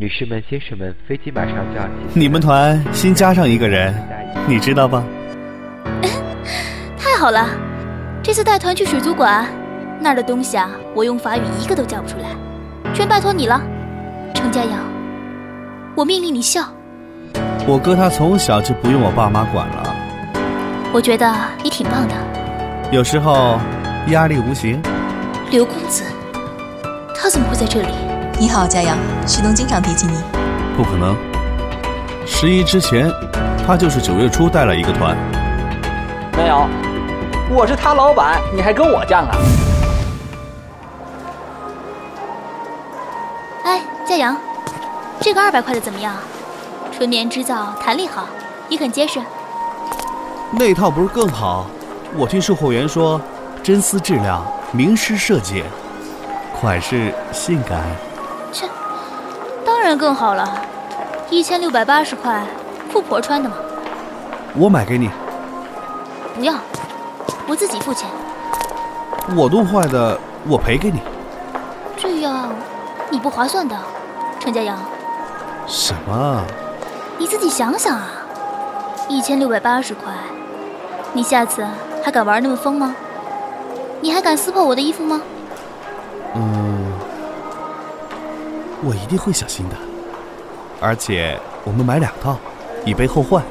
女士们、先生们，飞机马上就要起飞。你们团新加上一个人，你知道吧？太好了，这次带团去水族馆，那儿的东西啊，我用法语一个都叫不出来，全拜托你了，程家阳。我命令你笑。我哥他从小就不用我爸妈管了，我觉得你挺棒的，有时候压力无形。刘公子，他怎么会在这里？你好，佳阳，徐东经常提起你。不可能，十一之前，他就是九月初带了一个团。没有，我是他老板，你还跟我犟啊？哎，佳阳，这个二百块的怎么样？纯棉织造，弹力好，也很结实。那套不是更好？我听售货员说，真丝质量，名师设计，款式性感。切，当然更好了，一千六百八十块，富婆穿的嘛。我买给你。不要，我自己付钱。我弄坏的，我赔给你。这样，你不划算的，程家阳。什么？你自己想想啊，一千六百八十块，你下次还敢玩那么疯吗？你还敢撕破我的衣服吗？嗯，我一定会小心的。而且我们买两套，以备后患。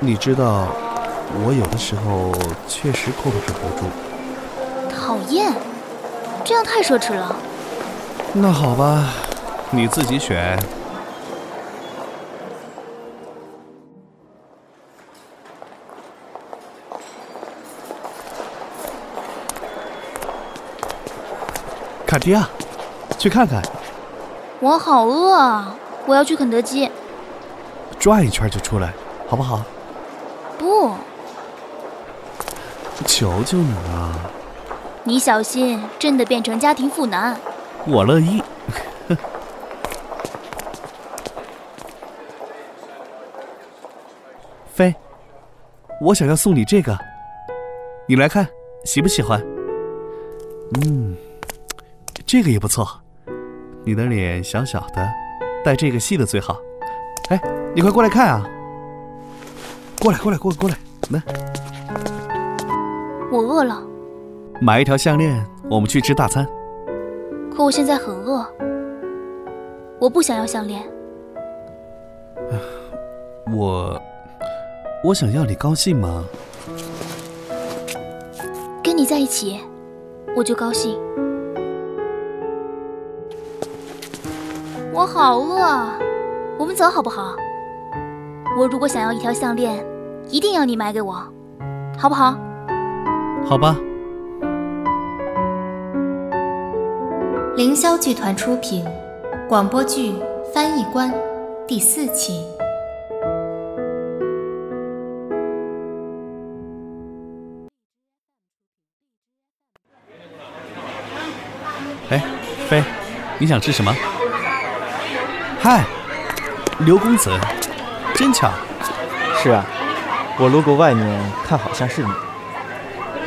你知道，我有的时候确实控制不住。讨厌，这样太奢侈了。那好吧，你自己选。卡迪亚，去看看。我好饿啊！我要去肯德基。转一圈就出来，好不好？不。求求你了。你小心，真的变成家庭妇男。我乐意。飞，我想要送你这个，你来看，喜不喜欢？嗯，这个也不错。你的脸小小的，戴这个细的最好。哎，你快过来看啊！过来，过来，过来，过来，来。我饿了。买一条项链，我们去吃大餐。可我现在很饿，我不想要项链。我，我想要你高兴吗？跟你在一起，我就高兴。我好饿，我们走好不好？我如果想要一条项链，一定要你买给我，好不好？好吧。凌霄剧团出品，广播剧《翻译官》第四期。哎，飞，你想吃什么？嗨，刘公子，真巧。是啊，我路过外面，看好像是你。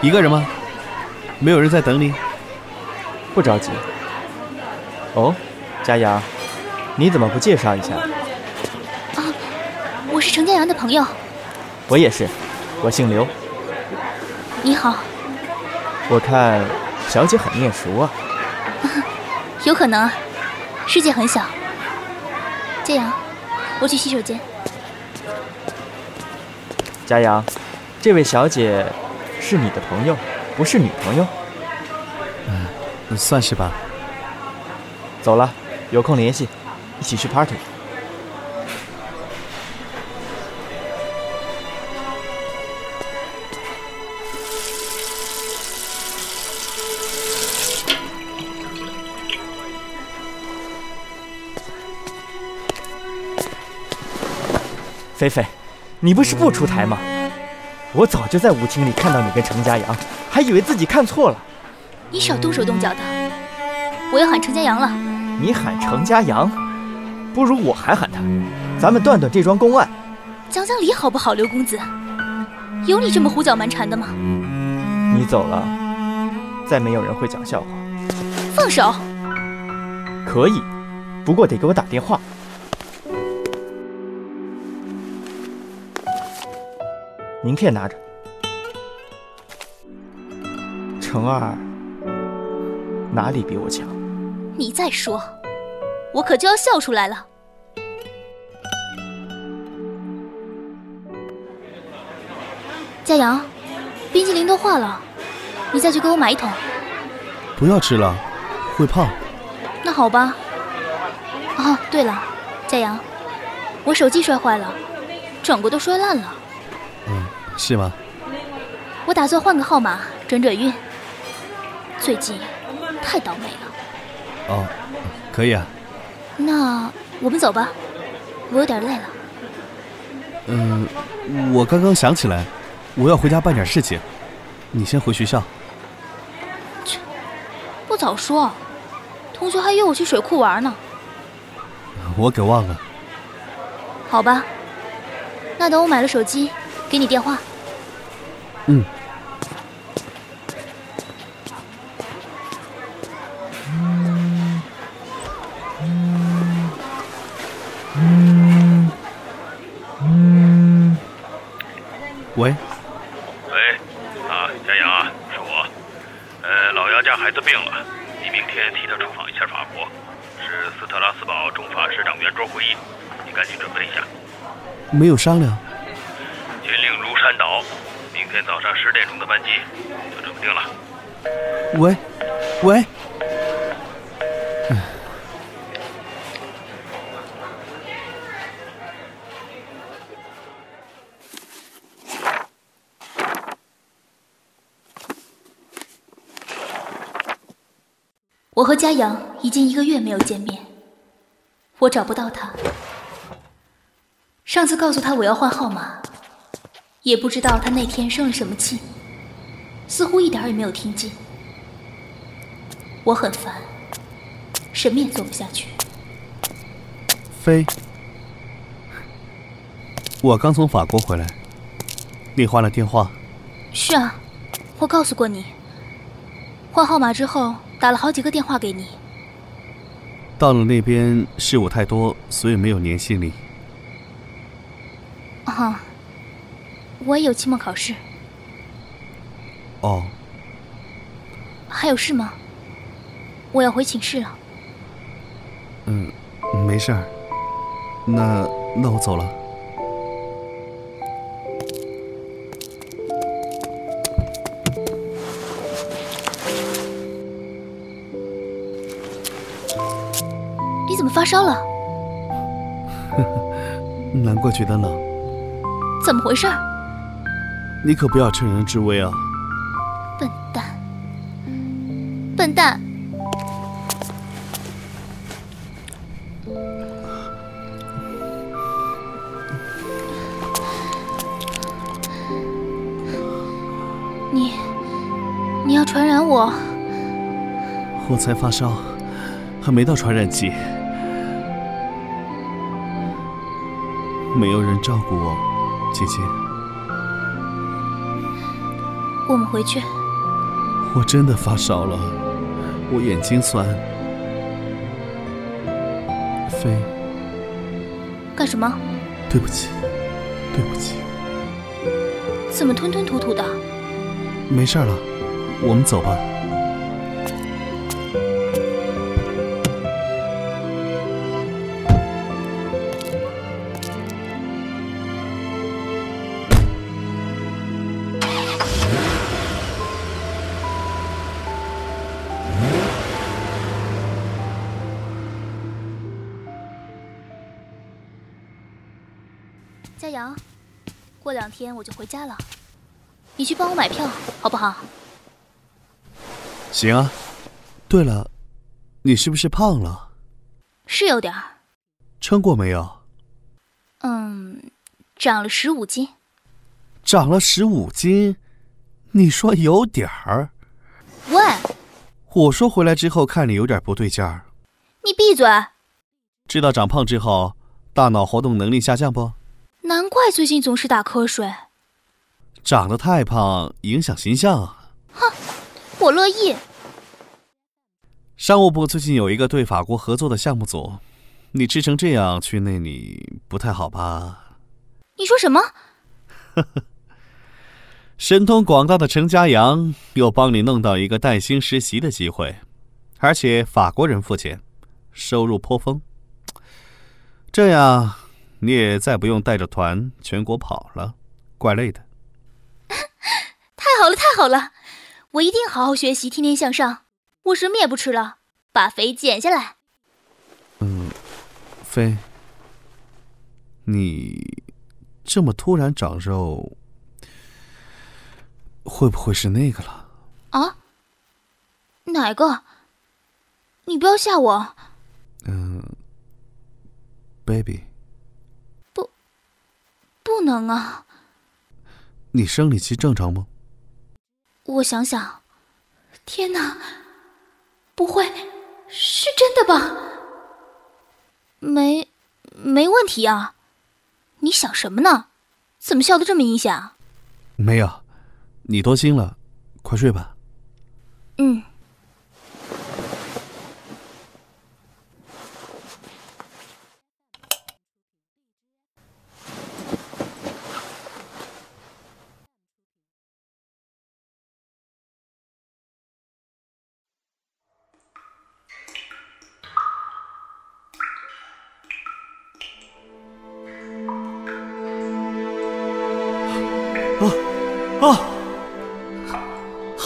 一个人吗？没有人在等你？不着急。哦，佳阳，你怎么不介绍一下？啊，我是程佳阳的朋友。我也是，我姓刘。你好。我看小姐很面熟啊。有可能啊，世界很小。佳阳，我去洗手间。佳阳，这位小姐是你的朋友，不是女朋友？嗯，算是吧。走了，有空联系，一起去 party。菲菲，你不是不出台吗？我早就在舞厅里看到你跟程家阳，还以为自己看错了。你少动手动脚的，我要喊程家阳了。你喊程家阳，不如我还喊他，咱们断断这桩公案。讲讲理好不好，刘公子？有你这么胡搅蛮缠的吗？你走了，再没有人会讲笑话。放手。可以，不过得给我打电话。名片拿着。程儿哪里比我强？你再说，我可就要笑出来了。佳阳，冰激凌都化了，你再去给我买一桶。不要吃了，会胖。那好吧。哦，对了，佳阳，我手机摔坏了，整个都摔烂了。嗯，是吗？我打算换个号码转转运。最近太倒霉了。哦，可以啊。那我们走吧，我有点累了。嗯，我刚刚想起来。我要回家办点事情，你先回学校。切，不早说，同学还约我去水库玩呢。我给忘了。好吧，那等我买了手机，给你电话。嗯。喂。喂。啊，佳阳，是我。呃，老杨家孩子病了，你明天替他出访一下法国，是斯特拉斯堡中法市长圆桌会议，你赶紧准备一下。没有商量。金陵如山岛，明天早上十点钟的班机就这么定了。喂，喂。我和佳阳已经一个月没有见面，我找不到他。上次告诉他我要换号码，也不知道他那天生了什么气，似乎一点也没有听进。我很烦，什么也做不下去。飞，我刚从法国回来，你换了电话？是啊，我告诉过你，换号码之后。打了好几个电话给你，到了那边事务太多，所以没有联系你。啊，我也有期末考试。哦，还有事吗？我要回寝室了。嗯，没事儿。那那我走了。你怎么发烧了，难怪觉得冷。怎么回事？你可不要趁人之危啊！笨蛋，笨蛋！我才发烧，还没到传染期。没有人照顾我，姐姐。我们回去。我真的发烧了，我眼睛酸。飞。干什么？对不起，对不起。怎么吞吞吐吐的？没事了，我们走吧。佳阳，过两天我就回家了，你去帮我买票好不好？行啊。对了，你是不是胖了？是有点儿。称过没有？嗯，长了十五斤。长了十五斤？你说有点儿？喂！我说回来之后看你有点不对劲儿。你闭嘴！知道长胖之后大脑活动能力下降不？难怪最近总是打瞌睡。长得太胖影响形象。哼，我乐意。商务部最近有一个对法国合作的项目组，你吃成这样去那里不太好吧？你说什么？神通广大的程家阳又帮你弄到一个带薪实习的机会，而且法国人付钱，收入颇丰。这样你也再不用带着团全国跑了，怪累的。太好了，太好了！我一定好好学习，天天向上。我什么也不吃了，把肥减下来。嗯，飞，你这么突然长肉，会不会是那个了？啊？哪个？你不要吓我。嗯，baby，不，不能啊。你生理期正常吗？我想想，天哪，不会是真的吧？没，没问题啊。你想什么呢？怎么笑得这么阴险？没有，你多心了，快睡吧。嗯。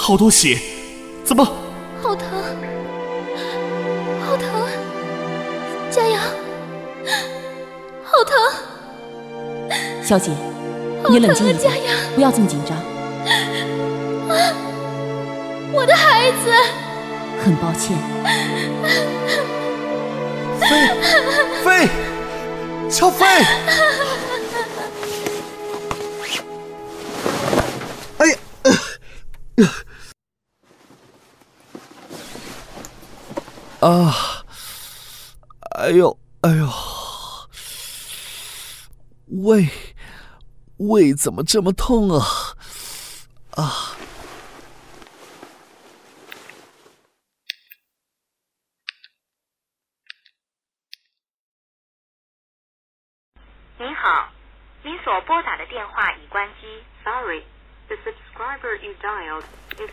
好多血，怎么？好疼，好疼！佳阳，好疼！小姐，你冷静一点，不要这么紧张。啊！我的孩子！很抱歉。飞飞，小飞！哎呦，哎呦，胃胃怎么这么痛啊？啊！您好，您所拨打的电话已关机。Sorry, the subscriber you dialed is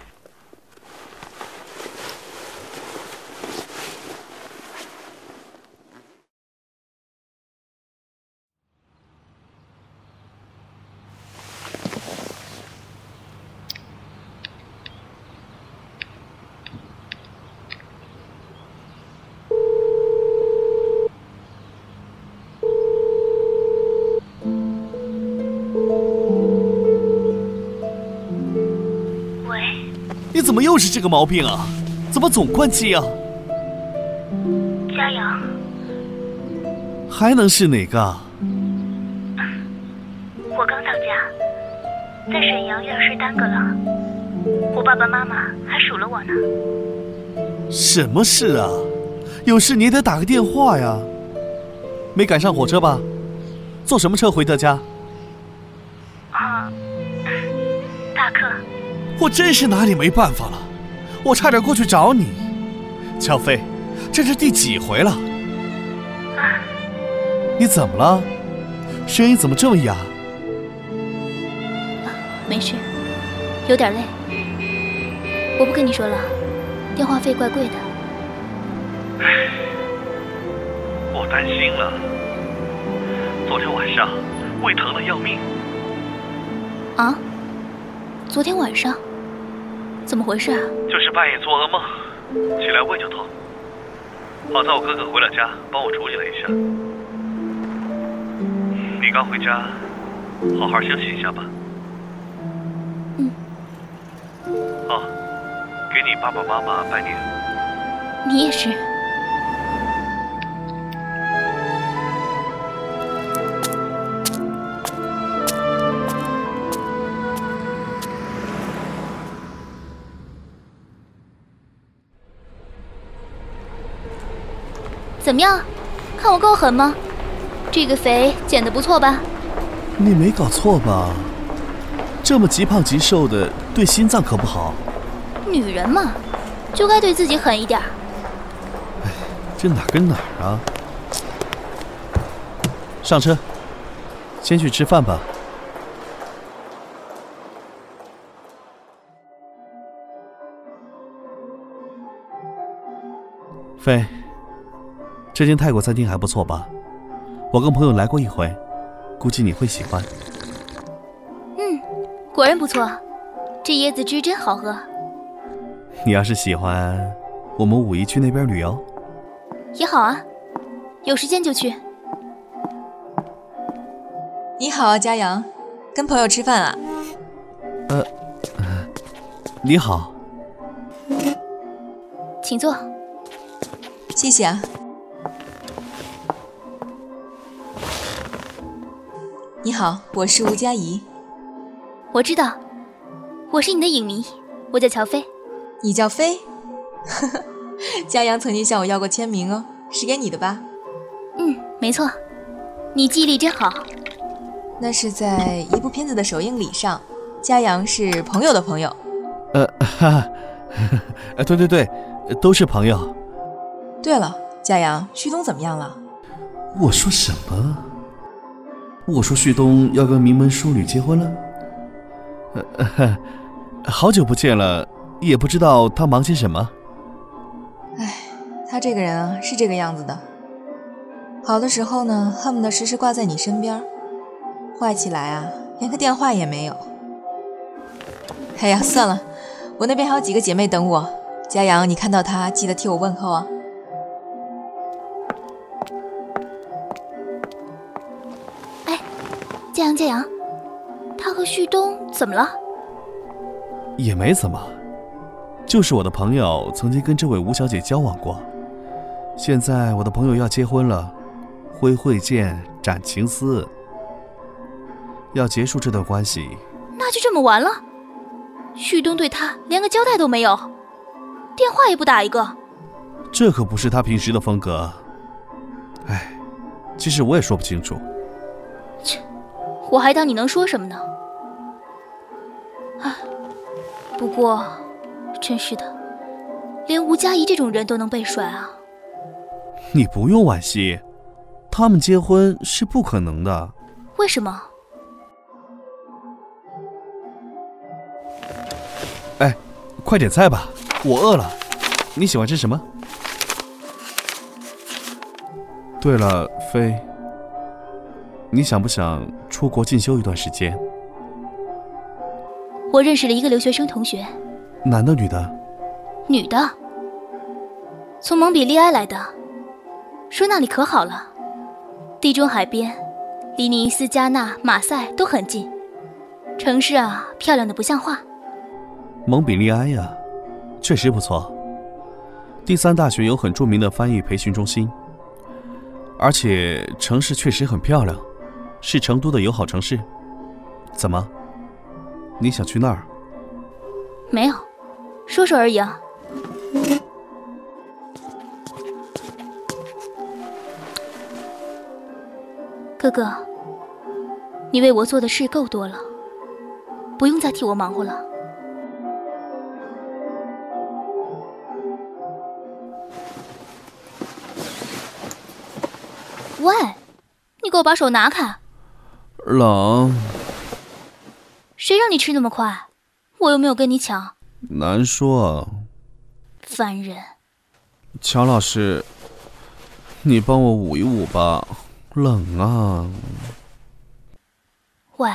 么又是这个毛病啊？怎么总关机啊？佳阳，还能是哪个？我刚到家，在沈阳有点事耽搁了，我爸爸妈妈还数了我呢。什么事啊？有事你也得打个电话呀。没赶上火车吧？坐什么车回的家？我真是拿你没办法了，我差点过去找你，乔飞，这是第几回了？你怎么了？声音怎么这么哑？没事，有点累。我不跟你说了，电话费怪贵的。我担心了，昨天晚上胃疼的要命。啊？昨天晚上，怎么回事啊？就是半夜做噩梦，起来胃就痛。好在我哥哥回了家，帮我处理了一下。你刚回家，好好休息一下吧。嗯。哦，给你爸爸妈妈拜年。你也是。怎么样，看我够狠吗？这个肥减的不错吧？你没搞错吧？这么极胖极瘦的，对心脏可不好。女人嘛，就该对自己狠一点。哎，这哪跟哪儿啊？上车，先去吃饭吧。飞，这间泰国餐厅还不错吧？我跟朋友来过一回，估计你会喜欢。嗯，果然不错，这椰子汁真好喝。你要是喜欢，我们五一去那边旅游也好啊，有时间就去。你好啊，佳阳，跟朋友吃饭啊？呃，你好，请坐。谢谢啊。好，我是吴佳怡。我知道，我是你的影迷，我叫乔飞。你叫飞？呵呵，佳阳曾经向我要过签名哦，是给你的吧？嗯，没错。你记忆力真好。那是在一部片子的首映礼上，佳阳是朋友的朋友。呃，哈 哈，呃，对对对，都是朋友。对了，佳阳，旭东怎么样了？我说什么？我说旭东要跟名门淑女结婚了。呃，好久不见了，也不知道他忙些什么。唉，他这个人啊，是这个样子的。好的时候呢，恨不得时时挂在你身边；坏起来啊，连个电话也没有。哎呀，算了，我那边还有几个姐妹等我。佳阳，你看到他记得替我问候啊。佳阳，建阳，他和旭东怎么了？也没怎么，就是我的朋友曾经跟这位吴小姐交往过，现在我的朋友要结婚了，挥挥剑斩情丝，要结束这段关系。那就这么完了？旭东对他连个交代都没有，电话也不打一个。这可不是他平时的风格。哎，其实我也说不清楚。切。我还当你能说什么呢？啊，不过，真是的，连吴佳怡这种人都能被甩啊！你不用惋惜，他们结婚是不可能的。为什么？哎，快点菜吧，我饿了。你喜欢吃什么？对了，飞。你想不想出国进修一段时间？我认识了一个留学生同学，男的女的？女的，从蒙彼利埃来的，说那里可好了，地中海边，离尼斯、加纳、马赛都很近，城市啊漂亮的不像话。蒙彼利埃呀，确实不错。第三大学有很著名的翻译培训中心，而且城市确实很漂亮。是成都的友好城市，怎么？你想去那儿？没有，说说而已啊。哥哥，你为我做的事够多了，不用再替我忙活了。喂，你给我把手拿开！冷，谁让你吃那么快？我又没有跟你抢。难说。烦人。乔老师，你帮我捂一捂吧，冷啊。喂，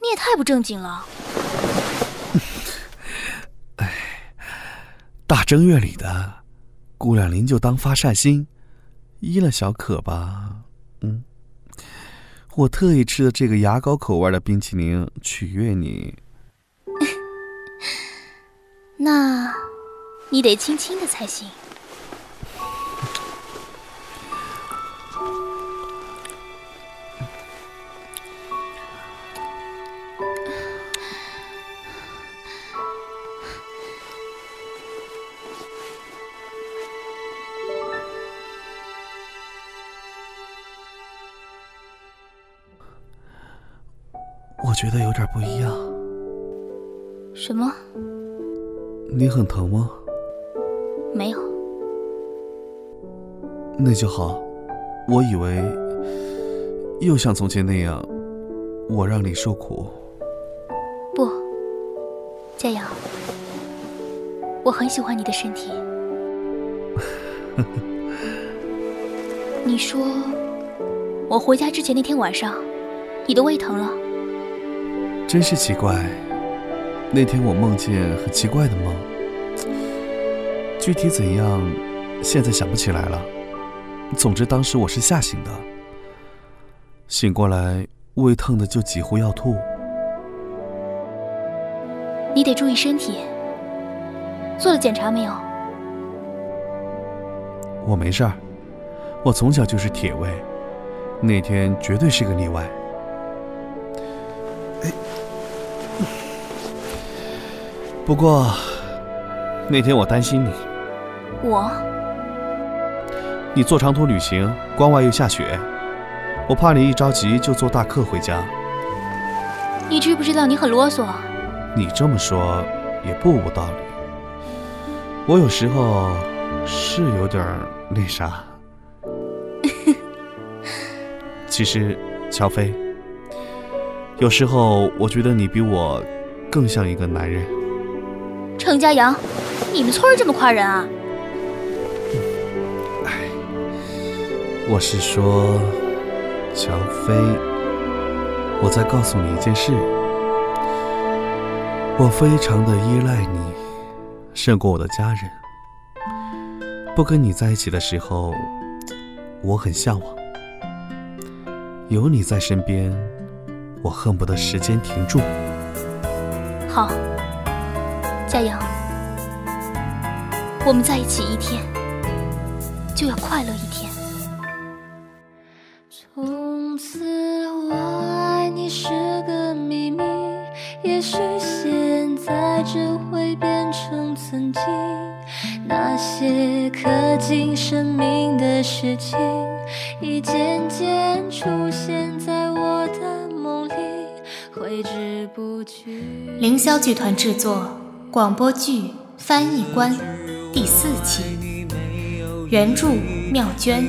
你也太不正经了。哎，大正月里的，姑娘您就当发善心，依了小可吧。嗯。我特意吃了这个牙膏口味的冰淇淋取悦你，那，你得轻轻的才行。不一样。什么？你很疼吗？没有。那就好。我以为，又像从前那样，我让你受苦。不，佳瑶，我很喜欢你的身体。你说，我回家之前那天晚上，你的胃疼了？真是奇怪，那天我梦见很奇怪的梦，具体怎样，现在想不起来了。总之当时我是吓醒的，醒过来胃疼的就几乎要吐。你得注意身体，做了检查没有？我没事儿，我从小就是铁胃，那天绝对是个例外。不过那天我担心你。我？你坐长途旅行，关外又下雪，我怕你一着急就坐大客回家。你知不知道你很啰嗦？你这么说也不无道理。我有时候是有点那啥。其实，乔飞，有时候我觉得你比我更像一个男人。程家阳，你们村这么夸人啊？我是说，乔飞，我再告诉你一件事，我非常的依赖你，胜过我的家人。不跟你在一起的时候，我很向往；有你在身边，我恨不得时间停住。好，佳阳，我们在一起一天，就要快乐一天。从此我爱你是个秘密，也许现在只会变成曾经。那些刻进生命的事情，已渐渐出现在我的梦里，挥之不去。凌霄剧团制作广播剧《翻译官》第四期，原著妙娟。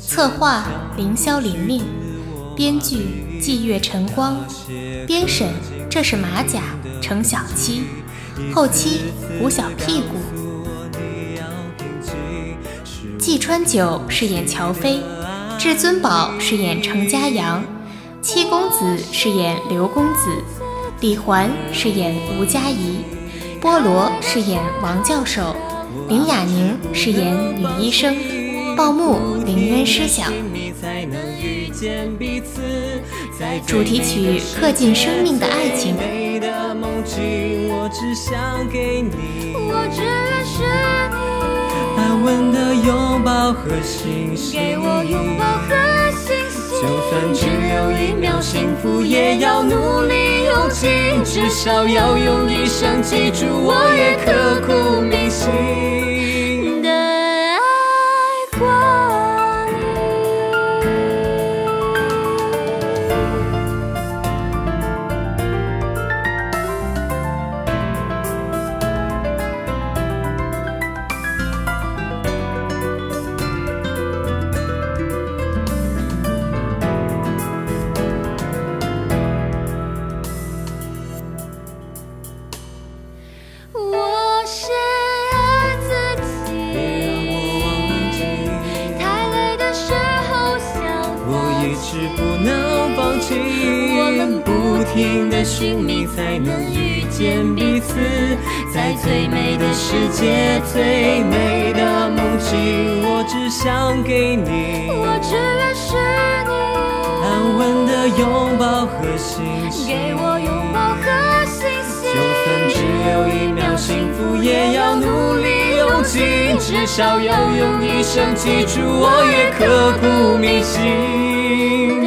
策划凌霄玲玲，编剧霁月晨光，编审这是马甲程小七，后期胡小屁股。季川九饰演乔飞，至尊宝饰演程家阳，七公子饰演刘公子，李环饰演吴佳怡，菠萝饰演王教授，林雅宁饰演女医生。报幕，临渊失晓。主题曲刻进生命的爱情。我只想给你，我只愿是你。安稳的拥抱和信心，给我拥抱和信心。就算只有一秒幸福，也要努力用尽，至少要用一生记住，我也刻骨铭心。寻觅才能遇见彼此，在最美的世界，最美的梦境，我只想给你，我只愿是你，安稳的拥抱和信心，给我拥抱和信心。就算只有一秒幸福，也要努力用尽，至少要用一生记住，我也刻骨铭心。